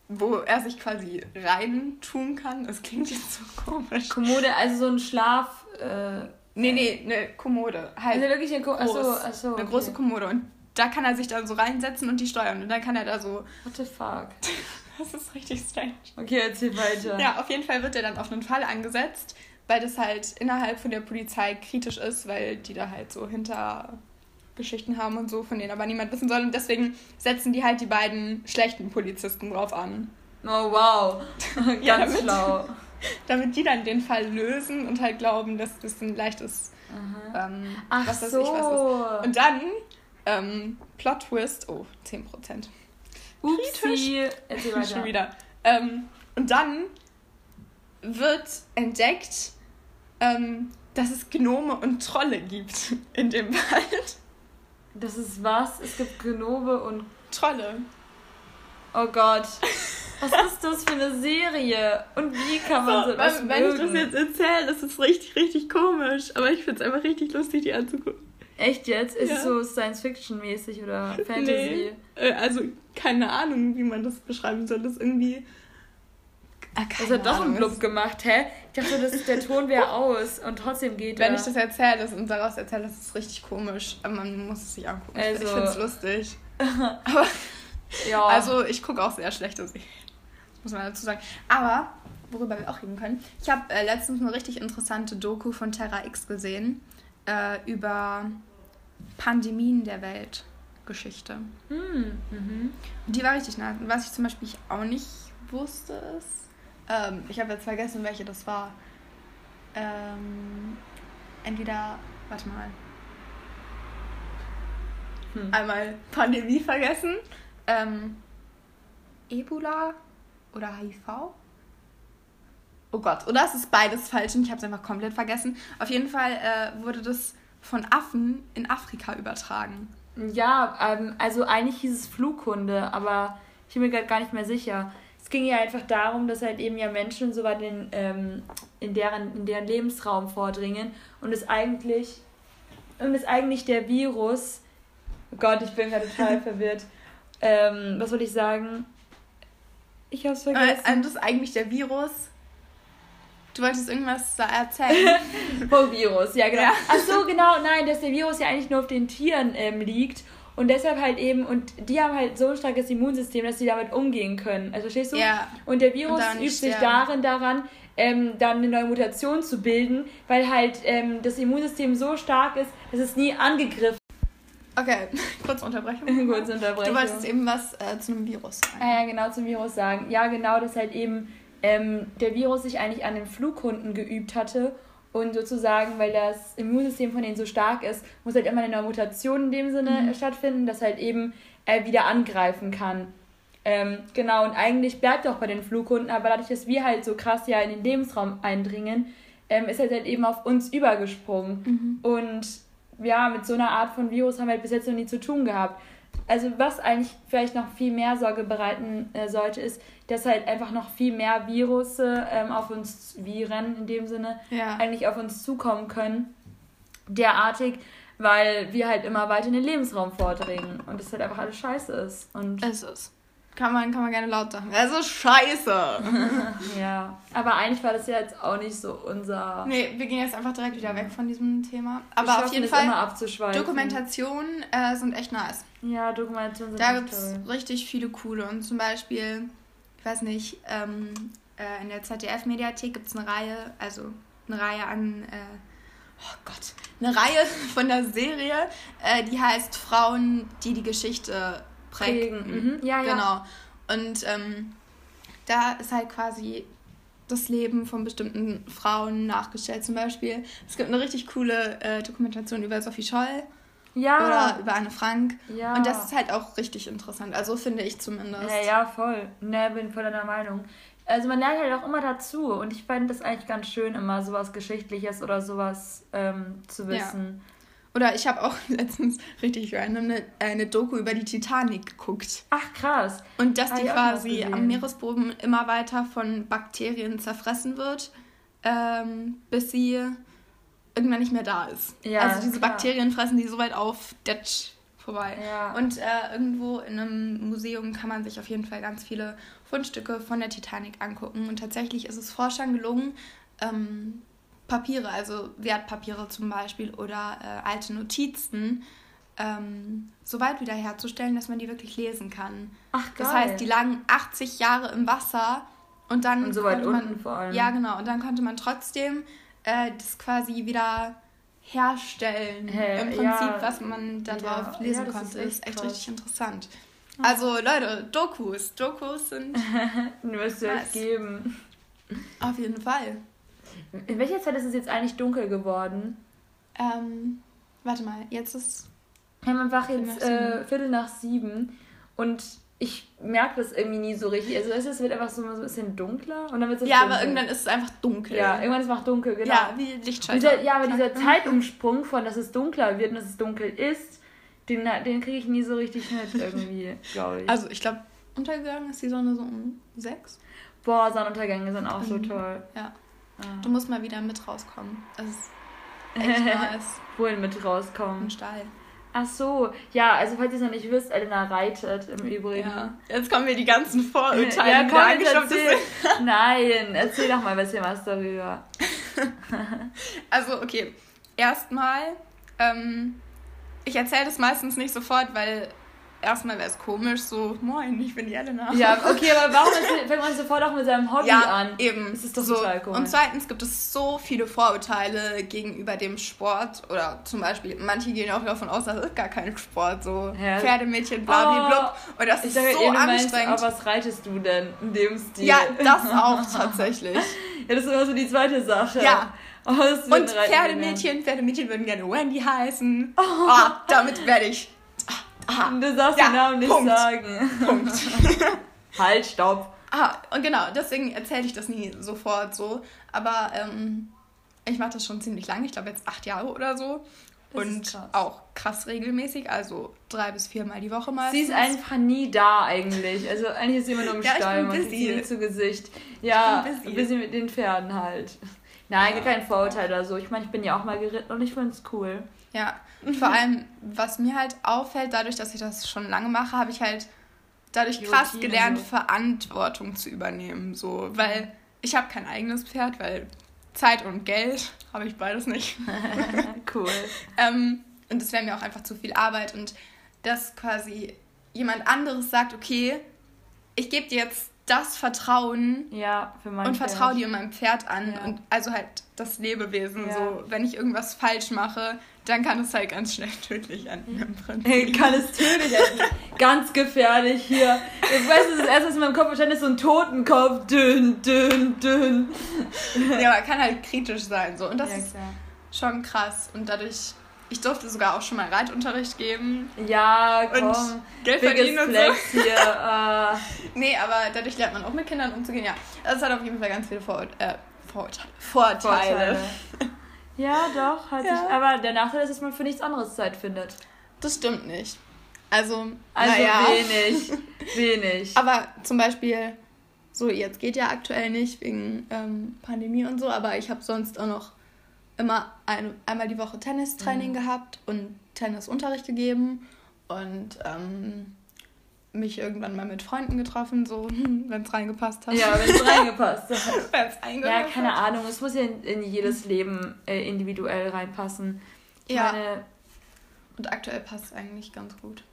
wo er sich quasi rein tun kann. Das klingt jetzt so komisch. Kommode, also so ein Schlaf. Äh, nee, nee, eine Kommode. Halt also wirklich eine, Ko groß, achso, achso, eine okay. große Kommode. Und da kann er sich dann so reinsetzen und die steuern. Und dann kann er da so. What the fuck? das ist richtig strange. Okay, erzähl weiter. Ja, auf jeden Fall wird er dann auf einen Fall angesetzt, weil das halt innerhalb von der Polizei kritisch ist, weil die da halt so Hintergeschichten haben und so, von denen aber niemand wissen soll. Und deswegen setzen die halt die beiden schlechten Polizisten drauf an. Oh wow. Ganz ja, damit, schlau. Damit die dann den Fall lösen und halt glauben, dass das ein leichtes ähm, Ach was so. ich was ist. Und dann ähm, Plot Twist, oh, 10%. Upsi. Weiter. Schon wieder. Ähm, und dann wird entdeckt, ähm, dass es Gnome und Trolle gibt in dem Wald. Das ist was? Es gibt Gnome und Trolle. Oh Gott. Was ist das für eine Serie? Und wie kann man so, so was Wenn mögen? ich das jetzt erzähle, das ist richtig, richtig komisch. Aber ich finde es einfach richtig lustig, die anzugucken. Echt jetzt? Ist ja. es so Science-Fiction-mäßig oder Fantasy? Nee. Äh, also, keine Ahnung, wie man das beschreiben soll. Das ist irgendwie. Ah, das hat doch einen Blub gemacht, hä? Ich dachte, das, der Ton wäre aus und trotzdem geht Wenn er. ich das erzähle und daraus erzähle, das ist richtig komisch. Aber man muss es sich angucken. Also, ich finde es lustig. Aber, ja. Also, ich gucke auch sehr schlechte Serien. Muss man dazu sagen. Aber, worüber wir auch reden können. Ich habe äh, letztens eine richtig interessante Doku von Terra X gesehen. Äh, über Pandemien der Weltgeschichte. Mhm. Mhm. Die war richtig nice. was ich zum Beispiel auch nicht wusste, ist, ähm, ich habe jetzt vergessen, welche das war. Ähm, entweder, warte mal. Hm. Einmal Pandemie vergessen. Ähm, Ebola oder HIV? Oh Gott, oder es ist beides falsch und ich habe es einfach komplett vergessen. Auf jeden Fall äh, wurde das von Affen in Afrika übertragen. Ja, ähm, also eigentlich hieß es Flughunde, aber ich bin mir gerade gar nicht mehr sicher. Es ging ja einfach darum, dass halt eben ja Menschen so weit in, ähm, in, deren, in deren Lebensraum vordringen und es eigentlich und es eigentlich der Virus, oh Gott, ich bin gerade total verwirrt. Ähm, was wollte ich sagen? Ich hab's vergessen. Äh, das ist eigentlich der Virus Du wolltest irgendwas erzählen. Vom Virus, ja genau. Ja. Ach so, genau, nein, dass der Virus ja eigentlich nur auf den Tieren ähm, liegt und deshalb halt eben, und die haben halt so ein starkes Immunsystem, dass sie damit umgehen können. Also verstehst du? Ja. Und der Virus und übt sich darin daran, ähm, dann eine neue Mutation zu bilden, weil halt ähm, das Immunsystem so stark ist, dass es nie angegriffen Okay, kurze Unterbrechung. kurze Unterbrechung. Du wolltest eben was äh, zu einem Virus sagen. Ah, ja, genau, zum Virus sagen. Ja, genau, dass halt eben ähm, der Virus sich eigentlich an den Flughunden geübt hatte und sozusagen, weil das Immunsystem von denen so stark ist, muss halt immer eine Mutation in dem Sinne mhm. stattfinden, dass halt eben er wieder angreifen kann. Ähm, genau, und eigentlich bleibt er auch bei den Flughunden, aber dadurch, dass wir halt so krass ja in den Lebensraum eindringen, ähm, ist er halt eben auf uns übergesprungen. Mhm. Und ja, mit so einer Art von Virus haben wir halt bis jetzt noch nie zu tun gehabt also was eigentlich vielleicht noch viel mehr Sorge bereiten äh, sollte, ist, dass halt einfach noch viel mehr Virusse ähm, auf uns, Viren in dem Sinne, ja. eigentlich auf uns zukommen können. Derartig, weil wir halt immer weiter in den Lebensraum vordringen und das halt einfach alles scheiße ist. Und es ist. Kann man, kann man gerne laut sagen. Ist scheiße. ja, aber eigentlich war das ja jetzt auch nicht so unser. Nee, wir gehen jetzt einfach direkt wieder weg von diesem Thema. Aber auf jeden Fall. Dokumentationen äh, sind echt nice. Ja, Dokumentationen sind Da gibt es richtig viele coole. Und zum Beispiel, ich weiß nicht, ähm, äh, in der ZDF-Mediathek gibt es eine Reihe, also eine Reihe an. Äh, oh Gott, eine Reihe von der Serie, äh, die heißt Frauen, die die Geschichte prägen. Mhm. Ja, ja. Genau. Und ähm, da ist halt quasi das Leben von bestimmten Frauen nachgestellt. Zum Beispiel, es gibt eine richtig coole äh, Dokumentation über Sophie Scholl. Ja. Oder über Anne Frank. Ja. Und das ist halt auch richtig interessant. Also finde ich zumindest. Ja, ja, voll. Ne, bin voll deiner Meinung. Also man lernt halt auch immer dazu. Und ich fand das eigentlich ganz schön, immer sowas Geschichtliches oder sowas ähm, zu wissen. Ja. Oder ich habe auch letztens richtig random eine, eine Doku über die Titanic geguckt. Ach krass. Und dass die quasi am Meeresboden immer weiter von Bakterien zerfressen wird, ähm, bis sie irgendwann nicht mehr da ist. Ja, also diese klar. Bakterien fressen die so weit auf, detsch, vorbei. Ja. Und äh, irgendwo in einem Museum kann man sich auf jeden Fall ganz viele Fundstücke von der Titanic angucken. Und tatsächlich ist es Forschern gelungen, ähm, Papiere, also Wertpapiere zum Beispiel oder äh, alte Notizen, ähm, so weit wiederherzustellen, dass man die wirklich lesen kann. Ach, Das geil. heißt, die lagen 80 Jahre im Wasser und dann Und so weit konnte man, unten vor allem. Ja, genau. Und dann konnte man trotzdem äh, das quasi wieder herstellen. Hä, Im Prinzip, ja, was man da ja, drauf lesen ja, das konnte. ist Ist echt echt krass. richtig interessant. Also Leute, Dokus. Dokus sind Müsste Nice. es geben. auf jeden Fall. In welcher Zeit ist es jetzt eigentlich dunkel geworden? Ähm, warte mal, jetzt ist. Wir haben einfach Viertel jetzt äh, Viertel nach sieben und ich merke das irgendwie nie so richtig. Also es wird einfach so ein bisschen dunkler und dann wird es Ja, dunkel. aber irgendwann ist es einfach dunkel. Ja, irgendwann ist es macht dunkel, genau. Ja, wie Lichtschalter. Dieser, ja, aber dieser Zeitumsprung von, dass es dunkler wird und dass es dunkel ist, den, den kriege ich nie so richtig mit irgendwie, glaube ich. Also ich glaube, untergegangen ist die Sonne so um sechs. Boah, Sonnenuntergänge sind auch so Mhm. toll. Ja. Ah. Du musst mal wieder mit rauskommen. Das ist echt nice. Wohin mit rauskommen? Im Stall. Ach so, ja, also falls ihr es noch nicht wisst, Elena reitet im Übrigen. Ja. Jetzt kommen mir die ganzen Vorurteile. Ja, die komm, angeschafft erzähl. sind. Nein, erzähl doch mal ein bisschen was darüber. Also, okay. Erstmal, ähm, ich erzähle das meistens nicht sofort, weil erstmal wäre es komisch, so, moin, ich bin die Elena. Ja, okay, aber warum fängt man sofort auch mit seinem Hobby Ja, an? eben. Das ist doch so. total komisch. Und zweitens gibt es so viele Vorurteile gegenüber dem Sport. Oder zum Beispiel, manche gehen auch davon aus, das ist gar kein Sport. So Ja. Pferdemädchen, blablabla. Und das ist sage, so eh, du meinst, anstrengend. aber was reitest du denn in dem Stil? ja, das auch tatsächlich. Ja, das ist immer so die zweite Sache. Ja. Oh, Und Pferdemädchen, Pferdemädchen würden gerne Wendy heißen. Ah, damit werde ich. Ah, gelernt? Du darfst Ja, den Namen nicht Punkt. sagen. Punkt. halt, stopp. Ah, und genau, deswegen erzähle ich das nie sofort so. Aber ähm, ich mache das schon ziemlich lange, ich glaube jetzt acht Jahre oder so. Das und krass. auch krass regelmäßig, also drei bis viermal die Woche meistens. Sie ist einfach nie da eigentlich. Also eigentlich ist sie immer nur im Ja, Stall, man sieht sie nie zu Gesicht. Ja, busy. busy mit den Pferden halt. Nein, Ja. kein Vorurteil oder so. Ich meine, ich bin ja auch mal geritten und ich finde es cool. Ja, und vor allem, was mir halt auffällt, dadurch, dass ich das schon lange mache, habe ich halt dadurch krass Routine gelernt, so. Verantwortung zu übernehmen. So, weil ich habe kein eigenes Pferd, weil Zeit und Geld habe ich beides nicht. cool. Ähm, und es wäre mir auch einfach zu viel Arbeit. Und dass quasi jemand anderes sagt, okay, ich gebe dir jetzt das Vertrauen Ja, und vertraue dir meinem Pferd an. Ja. Und also halt das Lebewesen. Ja. So, wenn ich irgendwas falsch mache, dann kann es halt ganz schnell tödlich enden Hey, Prinzip. kann es tödlich enden. Ganz gefährlich hier. Ich weiß, das erste, was in meinem Kopf verstanden ist, so ein Totenkopf. Dünn, dünn, dünn. ja, aber kann halt kritisch sein. So. Und das ist schon krass. Und dadurch, ich durfte sogar auch schon mal Reitunterricht geben. Ja, Und komm. Geld Biggest verdienen und so. Hier. Äh, Nee, aber dadurch lernt man auch mit Kindern umzugehen. Ja, das hat auf jeden Fall ganz viele Vorur äh, Vorurteile. Vorteile. Vorteile. Ja, doch, hat Ja. sich. Aber der Nachteil ist, dass man für nichts anderes Zeit findet. Das stimmt nicht. Also, Also naja. wenig. Wenig. Aber zum Beispiel, so jetzt geht ja aktuell nicht wegen ähm, Pandemie und so, aber ich habe sonst auch noch immer ein, einmal die Woche Tennistraining gehabt und Tennisunterricht gegeben und ähm, mich irgendwann mal mit Freunden getroffen, so wenn es reingepasst hat. ja, wenn es reingepasst hat. wenn es Ja, keine. Ahnung. Es muss ja in, in jedes Leben äh, individuell reinpassen. Ich Ja. meine, Und aktuell passt es eigentlich ganz gut.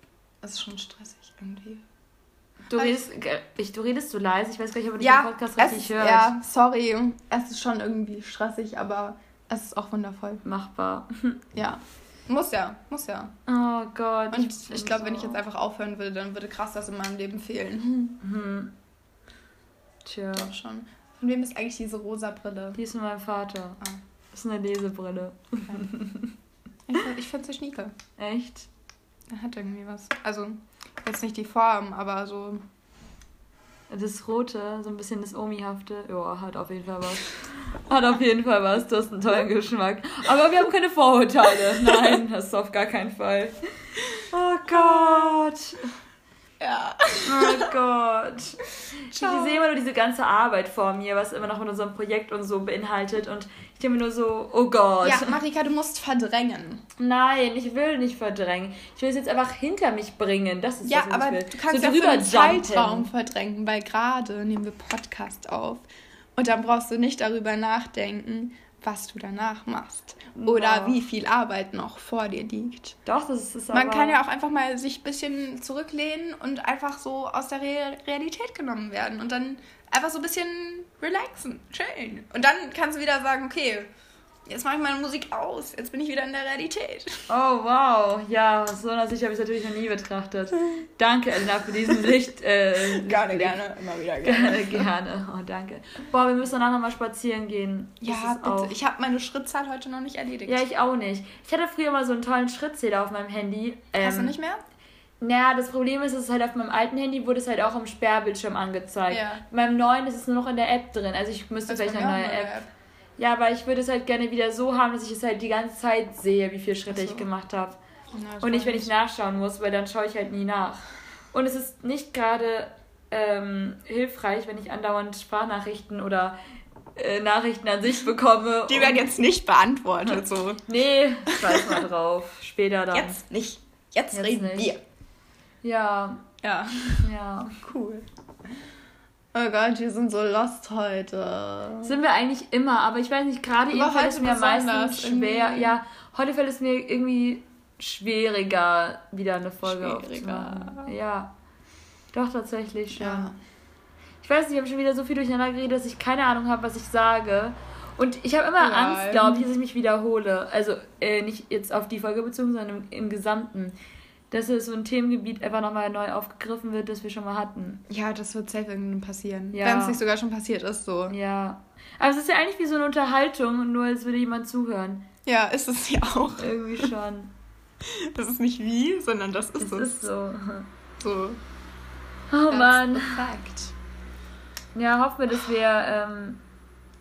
Es ist schon stressig irgendwie. du redest, ich, du redest so leise. Ich weiß gar nicht, ob du Ja, den Podcast es richtig ist, hörst. ja, sorry. Es ist schon irgendwie stressig, aber es ist auch wundervoll. Machbar. Ja. Muss ja, muss ja. Oh Gott. Und bin ich glaube, wenn so- ich jetzt einfach aufhören würde, dann würde krass was in meinem Leben fehlen. Hm. Tja. Doch schon. Von wem ist eigentlich diese rosa Brille? Die ist von meinem Vater. Ah. Das ist eine Lesebrille. Ich, ich finde sie schnieke. Echt? Er hat irgendwie was. Also, jetzt nicht die Form, aber so. Das Rote, so ein bisschen das Omi-hafte. Ja, hat auf jeden Fall was. Hat auf jeden Fall was. Du hast einen tollen Geschmack. Aber wir haben keine Vorurteile. Nein, das ist auf gar keinen Fall. Oh Gott. Ja. Oh Gott. Ich Ciao. sehe immer nur diese ganze Arbeit vor mir, was immer noch in unserem Projekt und so beinhaltet. Und ich denke mir nur so, oh Gott. Ja, Marika, du musst verdrängen. Nein, ich will nicht verdrängen. Ich will es jetzt einfach hinter mich bringen. Das ist Ja, das, was aber ich will. du kannst so ja einen jumpen. Zeitraum verdrängen, weil gerade nehmen wir Podcast auf. Und dann brauchst du nicht darüber nachdenken, was du danach machst. Oder Ja. wie viel Arbeit noch vor dir liegt. Doch, das ist Man aber... kann ja auch einfach mal sich ein bisschen zurücklehnen und einfach so aus der Re Realität genommen werden. Und dann einfach so ein bisschen relaxen, chillen. Und dann kannst du wieder sagen, okay, jetzt mache ich meine Musik aus. Jetzt bin ich wieder in der Realität. Oh, wow. Ja, aus so einer Sicht habe ich es natürlich noch nie betrachtet. Danke, Elena, für diesen Licht. Äh, Gerne, gerne, immer wieder gerne. gerne. Oh, danke. Boah, wir müssen danach nochmal spazieren gehen. Ja, ist auch- bitte. Ich habe meine Schrittzahl heute noch nicht erledigt. Ja, ich auch nicht. Ich hatte früher mal so einen tollen Schrittzähler auf meinem Handy. Hast du Ähm, nicht mehr? Naja, das Problem ist, dass es halt auf meinem alten Handy wurde es halt auch im Sperrbildschirm angezeigt. Ja. Bei meinem neuen ist es nur noch in der App drin. Also ich müsste Das vielleicht eine neue eine App. Ja, aber ich würde es halt gerne wieder so haben, dass ich es halt die ganze Zeit sehe, wie viele Schritte so. ich gemacht habe. Und nicht, wenn ich nachschauen muss, weil dann schaue ich halt nie nach. Und es ist nicht gerade ähm, hilfreich, wenn ich andauernd Sprachnachrichten oder äh, Nachrichten an sich bekomme. Die werden jetzt nicht beantwortet, so. Nee, scheiß mal drauf. Später dann. Jetzt nicht. Jetzt, Jetzt reden nicht. wir. Ja, Ja, ja. cool. Oh Gott, wir sind so lost heute. Sind wir eigentlich immer, aber ich weiß nicht, gerade eben fällt es mir meistens schwer. irgendwie. Ja, heute fällt es mir irgendwie schwieriger, wieder eine Folge aufzunehmen. Ja. Doch, tatsächlich schon. Ja. Ich weiß nicht, wir haben schon wieder so viel durcheinander geredet, dass ich keine Ahnung habe, was ich sage. Und ich habe immer Egal. Angst, glaube ich, dass ich mich wiederhole. Also äh, nicht jetzt auf die Folge bezogen, sondern im, im Gesamten. Dass es so ein Themengebiet einfach nochmal neu aufgegriffen wird, das wir schon mal hatten. Ja, das wird safe irgendwann passieren. Ja. Wenn es nicht sogar schon passiert ist, so. Ja. Aber es ist ja eigentlich wie so eine Unterhaltung, nur als würde jemand zuhören. Ja, ist es ja auch. Irgendwie schon. Das ist nicht wie, sondern das ist Es es. ist so. so. Oh Mann. That's the fact. Ja, hoffen wir, dass wir ähm,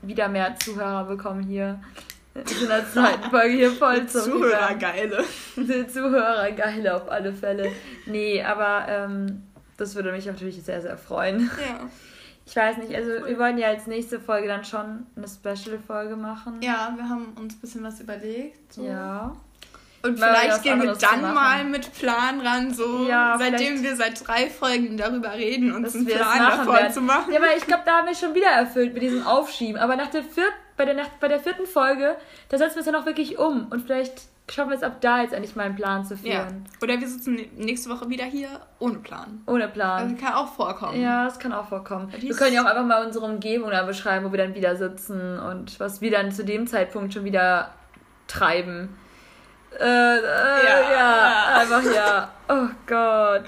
wieder mehr Zuhörer bekommen hier. In der zweiten Folge hier voll zum Zuhörergeile. Zuhörer, geil auf alle Fälle. Nee, aber ähm, das würde mich natürlich sehr, sehr freuen. Ja. Ich weiß nicht, also wir wollen ja als nächste Folge dann schon eine Special-Folge machen. Ja, wir haben uns ein bisschen was überlegt. So. Ja. Und Mal vielleicht gehen wir zu dann mal mit Plan ran, so Ja, seitdem wir seit drei Folgen darüber reden, uns einen Plan davon werden. zu machen. Ja, aber ich glaube, da haben wir schon wieder erfüllt mit diesem Aufschieben. Aber nach der vierten, bei der, nach, bei der vierten Folge, da setzen wir es dann auch wirklich um. Und vielleicht schaffen wir es ab da jetzt endlich mal einen Plan zu Ja. führen. Oder wir sitzen nächste Woche wieder hier ohne Plan. Ohne Plan. Also kann auch vorkommen. Ja, das kann auch vorkommen. Die Wir können ja auch einfach mal unsere Umgebung da beschreiben, wo wir dann wieder sitzen und was wir dann zu dem Zeitpunkt schon wieder treiben. Äh, äh, ja. Ja. einfach ja. Oh Gott.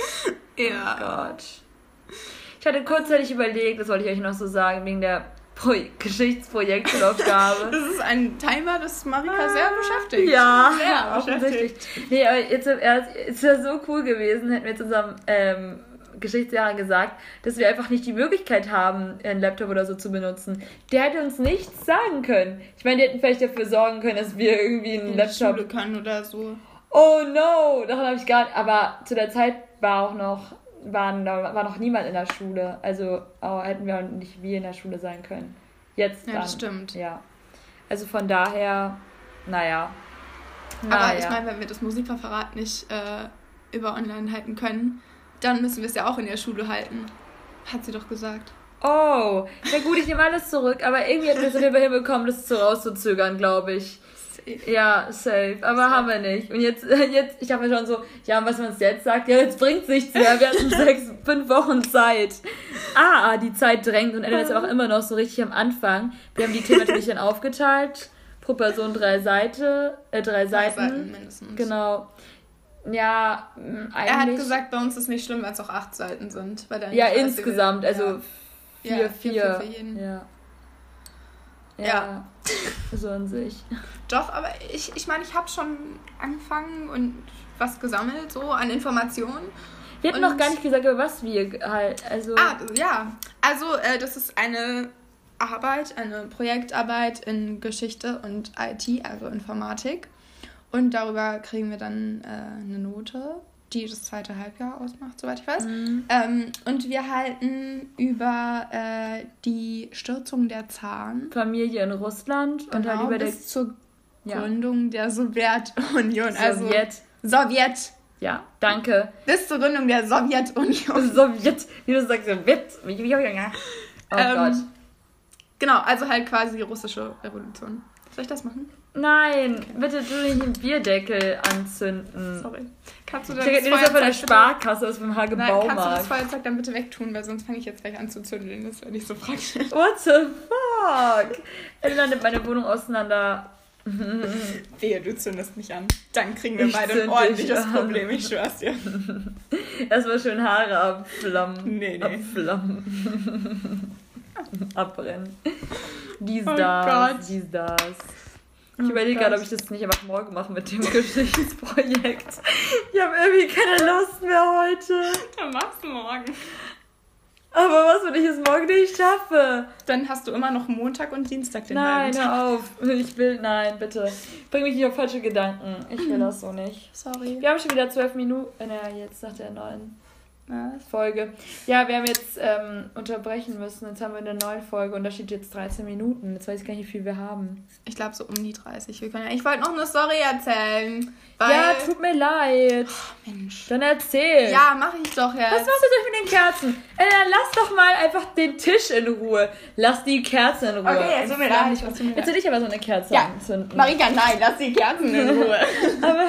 Ja. Oh Gott. Ich hatte kurzzeitig überlegt, das wollte ich euch noch so sagen, wegen der Pro Geschichtsprojektaufgabe. Das ist ein Timer, das Marika sehr beschäftigt. Ja, sehr offensichtlich. beschäftigt. Nee, aber jetzt im Ernst, es wäre so cool gewesen, hätten wir jetzt unserem ähm, Geschichtslehrer gesagt, dass wir einfach nicht die Möglichkeit haben, einen Laptop oder so zu benutzen. Der hätte uns nichts sagen können. Ich meine, die hätten vielleicht dafür sorgen können, dass wir irgendwie einen In Laptop. Schule können oder so. Oh no! Daran habe ich gar nicht. Aber zu der Zeit war auch noch, waren, da war noch niemand in der Schule. Also oh, hätten wir auch nicht wir in der Schule sein können. Jetzt Ja, dann. das stimmt. Ja. Also von daher, naja. Aber Naja. ich meine, wenn wir das Musikreferat nicht äh, über online halten können, dann müssen wir es ja auch in der Schule halten. Hat sie doch gesagt. Oh, na gut, ich nehme alles zurück, aber irgendwie hätten wir es hinbekommen, das so rauszuzögern, glaube ich. Ja, safe. Aber Safe. haben wir nicht. Und jetzt, jetzt ich habe mir schon so, ja, was man jetzt sagt, ja, jetzt bringt nichts mehr. Wir hatten sechs, fünf Wochen Zeit. Ah, die Zeit drängt und Ellen ist auch immer noch so richtig am Anfang. Wir haben die Themen natürlich dann aufgeteilt. Pro Person drei Seite, äh, drei Zwei Seiten. mindestens. Genau. Ja, eigentlich. Er hat gesagt, bei uns ist nicht schlimm, wenn es auch acht Seiten sind. Ja, insgesamt, also Ja. vier, Ja, vier. vier, vier für jeden. Ja. Ja. Ja. So an sich. Doch, aber ich, ich meine, ich habe schon angefangen und was gesammelt, so an Informationen. Wir hatten Und- noch gar nicht gesagt, über was wir halt. Also. Ah, ja. Also, äh, das ist eine Arbeit, eine Projektarbeit in Geschichte und IT, also Informatik. Und darüber kriegen wir dann äh, eine Note, die das zweite Halbjahr ausmacht, soweit ich weiß. Ähm, und wir halten über äh, die Stürzung der Zaren. Familie in Russland und Genau, halt über der bis zur Ja. Gründung der Sowjetunion. Also Sowjet. Sowjet. Ja, danke. Bis zur Gründung der Sowjetunion. Sowjet, wie du sagst, Sowjet. Oh Ähm, Gott. Genau, also halt quasi die russische Revolution. Soll ich das machen? Nein, bitte tu nicht den Bierdeckel anzünden. Sorry. Kannst du Ich das ja von der Sparkasse aus dem Hage Nein, kannst du das Baumarkt. Feuerzeug dann bitte wegtun, weil sonst fange ich jetzt gleich an zu zündeln. Das wäre nicht so praktisch. What the fuck? Elena nimmt meine Wohnung auseinander. Wehe, du zündest mich an. Dann kriegen wir Ich beide ein ordentliches. Problem, ich schwör's dir. Erstmal schön Haare abflammen. Nee, nee. Abflammen. Abbrennen. Dies, Oh das, Gott. dies, das. Ich Oh überlege gerade, Gott. ob ich das nicht einfach morgen mache mit dem Geschichtsprojekt. Ich habe irgendwie keine Lust mehr heute. Dann machst du morgen. Aber was, wenn ich es morgen nicht schaffe? Dann hast du immer noch Montag und Dienstag den Nein, hör auf. Ich will, nein, bitte. Bring mich nicht auf falsche Gedanken. Ich will das so nicht. Sorry. Wir haben schon wieder zwölf Minuten. äh, Naja, jetzt nach der neuen Was? Folge. Ja, wir haben jetzt ähm, unterbrechen müssen. Jetzt haben wir eine neue Folge und da steht jetzt 13 Minuten. Jetzt weiß ich gar nicht, wie viel wir haben. Ich glaube so um die 30. Wir können ja, ich wollte noch eine Story erzählen. Weil, Ja, tut mir leid. Mensch. Dann erzähl. Ja, mache ich doch Was jetzt. machst du denn mit den Kerzen? Äh, lass doch mal einfach den Tisch in Ruhe. Lass die Kerzen in Ruhe. Okay, jetzt tut mir leid, dich was. Jetzt will ich aber so eine Kerze Ja, anzünden. Marika, nein, lass die Kerzen in Ruhe. aber,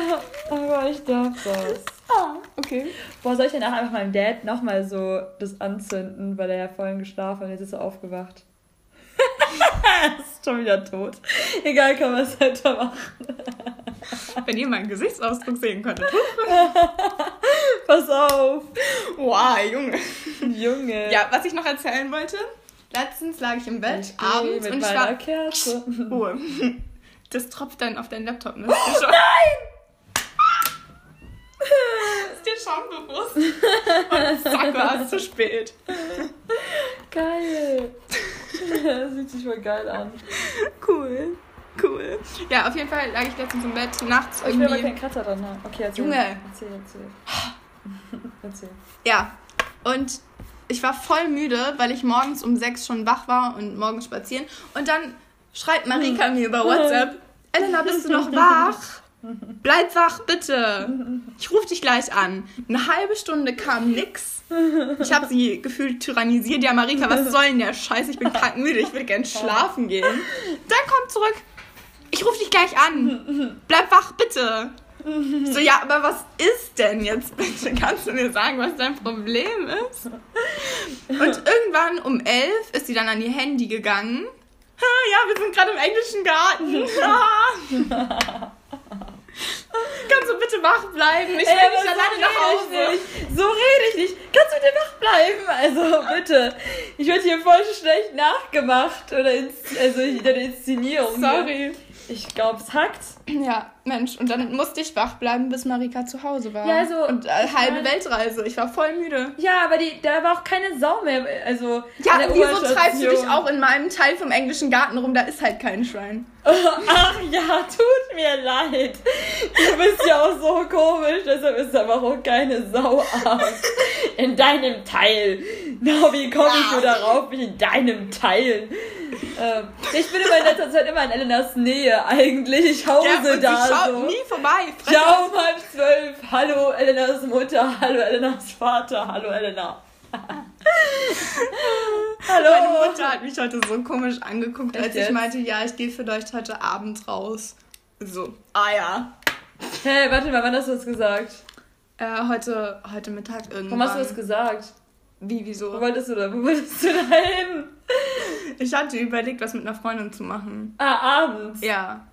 aber ich darf das. Ah, okay. Boah, soll ich danach einfach meinem Dad nochmal so das anzünden, weil er ja vorhin geschlafen hat und jetzt ist er aufgewacht. ist schon wieder tot. Egal, kann man es weitermachen. Wenn ihr meinen Gesichtsausdruck sehen könntet. Pass auf. Wow, Junge. Junge. Ja, was ich noch erzählen wollte. Letztens lag ich im Bett Ich abends mit und ich war. Kerze. Ruhe. Das tropft dann auf deinen Laptop, ne? Dir schon, ist dir schon bewusst? Und zack, war es zu spät. Geil. Das sieht sich voll geil an. Cool. Cool. Ja, auf jeden Fall lag ich letztens im Bett, nachts Ich will aber irgendwie. keinen Kratzer dran haben. Okay, erzähl. Junge. Erzähl, erzähl. erzähl. Ja. Und ich war voll müde, weil ich morgens um sechs schon wach war und morgens spazieren. Und dann schreibt Marika mir über WhatsApp: Elena, bist du noch wach? Bleib wach, bitte. Ich rufe dich gleich an. Eine halbe Stunde kam nix. Ich habe sie gefühlt tyrannisiert. Ja, Marika, was soll denn der Scheiß? Ich bin müde, ich will gern schlafen gehen. Dann kommt zurück. Ich rufe dich gleich an. Bleib wach, bitte. So, ja, aber was ist denn jetzt bitte? Kannst du mir sagen, was dein Problem ist? Und irgendwann um elf ist sie dann an ihr Handy gegangen. Ja, wir sind gerade im englischen Garten. Kannst du bitte wach bleiben? Ich will Ey, nicht alleine nach so Hause. rede ich nicht. So rede ich nicht. Kannst du bitte wach bleiben? Also bitte. Ich werde hier voll schlecht nachgemacht. Oder ins, also deine Inszenierung. hier. Sorry. Ich glaube, es hackt. Ja, Mensch. Und dann musste ich wach bleiben, bis Marika zu Hause war. Ja, also, Und äh, halbe mein- Weltreise. Ich war voll müde. Ja, aber die, da war auch keine Sau mehr. Also, Ja, wieso treibst du dich auch in meinem Teil vom englischen Garten rum? Da ist halt kein Schwein. Ach ja, tut mir leid. Du bist ja auch so komisch, deshalb ist aber auch keine Sau ab. In deinem Teil. Na, wie komme ich nur darauf, mich in deinem Teil? Ähm, ich bin immer in letzter Zeit immer in Elenas Nähe eigentlich. Ich hause Ja, da schaut so. nie vorbei. Ciao um halb zwölf. Hallo Elenas Mutter. Hallo Elenas Vater. Hallo Elena. Hallo. Meine Mutter hat mich heute so komisch angeguckt, Echt als ich jetzt? meinte, ja, ich gehe vielleicht heute Abend raus. So, ah ja. Hey, warte mal, wann hast du das gesagt? Äh, heute, heute Mittag irgendwann. Warum hast du das gesagt? Wie, Wo wieso? wolltest du da? Wo wolltest du da hin? Ich hatte überlegt, was mit einer Freundin zu machen. Ah, abends. Ja.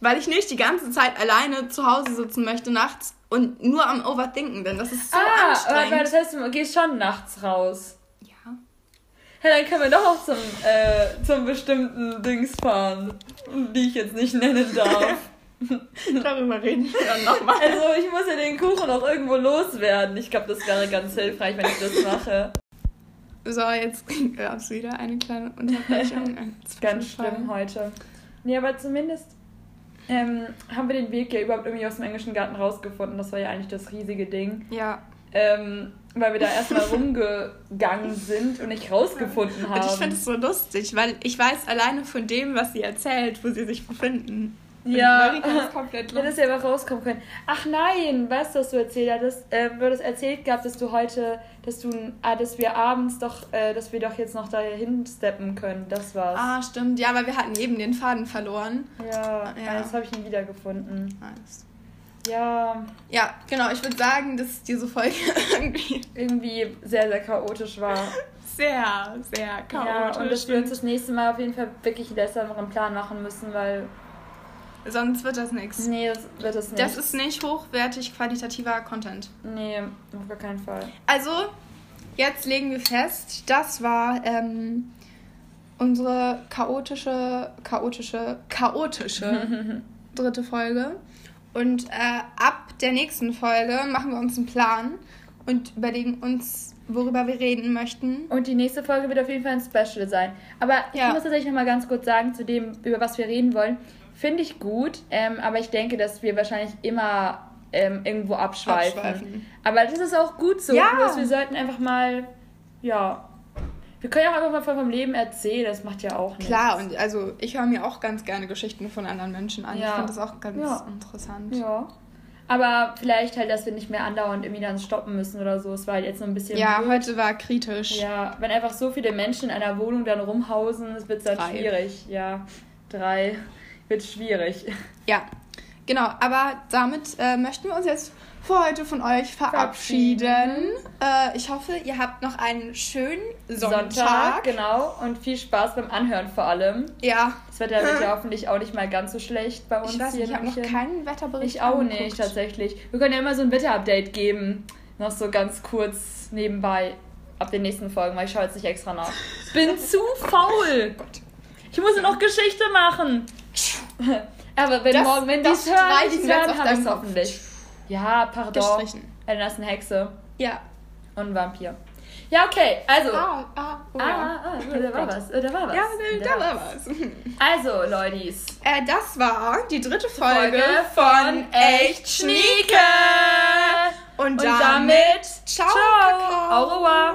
Weil ich nicht die ganze Zeit alleine zu Hause sitzen möchte nachts und nur am Overthinken bin. Das ist so ah, anstrengend. aber das heißt, du gehst schon nachts raus. ja. Hey, dann können wir doch auch zum, äh, zum bestimmten Dings fahren, die ich jetzt nicht nennen darf. Darüber reden wir dann nochmal. also, ich muss ja den Kuchen auch irgendwo loswerden. Ich glaube, das wäre ganz hilfreich, wenn ich das mache. So, jetzt gab es wieder eine kleine Unterbrechung. Ganz schlimm heute. Nee, aber zumindest ähm, haben wir den Weg ja überhaupt irgendwie aus dem englischen Garten rausgefunden. Das war ja eigentlich das riesige Ding. Ja. Ähm, weil wir da erstmal rumgegangen sind und nicht rausgefunden haben. Und ich finde es so lustig, weil ich weiß alleine von dem, was sie erzählt, wo sie sich befinden. Ja, Marika ist komplett ja, dass wir einfach rauskommen können. Ach nein, weißt du, was du erzählt hattest? Ähm, du hattest erzählt gehabt, dass du heute, dass du, ah, dass wir abends doch, äh, dass wir doch jetzt noch dahin steppen können. Das war's. Ah, stimmt. Ja, weil wir hatten eben den Faden verloren. Ja, Ja. das habe ich nie wiedergefunden. Nice. Ja, Ja, genau. Ich würde sagen, dass diese Folge irgendwie irgendwie sehr, sehr chaotisch war. sehr, sehr Ja, chaotisch und dass wir uns das nächste Mal auf jeden Fall wirklich einen besseren Plan machen müssen, weil, Sonst wird das nichts. nee, das wird es nicht. Das ist nicht hochwertig qualitativer Content. Nee, auf gar keinen Fall. Also, jetzt legen wir fest, das war ähm, unsere chaotische, chaotische, chaotische dritte Folge. Und äh, ab der nächsten Folge machen wir uns einen Plan und überlegen uns, worüber wir reden möchten. Und die nächste Folge wird auf jeden Fall ein Special sein. Aber Ja. ich muss tatsächlich noch mal ganz kurz sagen, zu dem, über was wir reden wollen. Finde ich gut, ähm, aber ich denke, dass wir wahrscheinlich immer ähm, irgendwo abschweifen. Abschweifen. Aber das ist auch gut so. Ja. Bloß wir sollten einfach mal, ja. Wir können ja auch einfach mal von vom Leben erzählen, das macht ja auch nichts. Klar, und also ich höre mir auch ganz gerne Geschichten von anderen Menschen an. Ich Ja. finde das auch ganz Ja. interessant. Ja. Aber vielleicht halt, dass wir nicht mehr andauernd irgendwie dann stoppen müssen oder so. Es war halt jetzt so ein bisschen. Ja, blöd. heute war kritisch. Ja, wenn einfach so viele Menschen in einer Wohnung dann rumhausen, wird es dann schwierig. Ja, drei wird schwierig. Ja, genau. Aber damit äh, möchten wir uns jetzt für heute von euch verabschieden. Äh, ich hoffe, ihr habt noch einen schönen Sonntag. genau. Und viel Spaß beim Anhören vor allem. Ja, Das Wetter wird ja hoffentlich auch nicht mal ganz so schlecht bei uns ich weiß hier ich habe noch keinen Wetterbericht Ich auch angeguckt. nicht, tatsächlich. Wir können ja immer so ein Wetterupdate geben. Noch so ganz kurz nebenbei ab den nächsten Folgen, weil ich schaue jetzt nicht extra nach. Bin zu faul. Gott. Ich muss ja noch Geschichte machen. Aber wenn Das- morgen, wenn die es hören, die hören, habe ich es hoffentlich. Ja, pardon. Gestrichen. Elena ist eine Hexe Ja. und ein Vampir. Ja, okay, also. Ah, ah, oh Ah, ja. ah, ah, da war was, äh, da war was. Ja, nee, da war was. was. Also, Leutis. Äh, das war die dritte Folge, Folge von Echt Schnieke. Und, Und damit, damit, ciao, ciao. Kakao. Au revoir.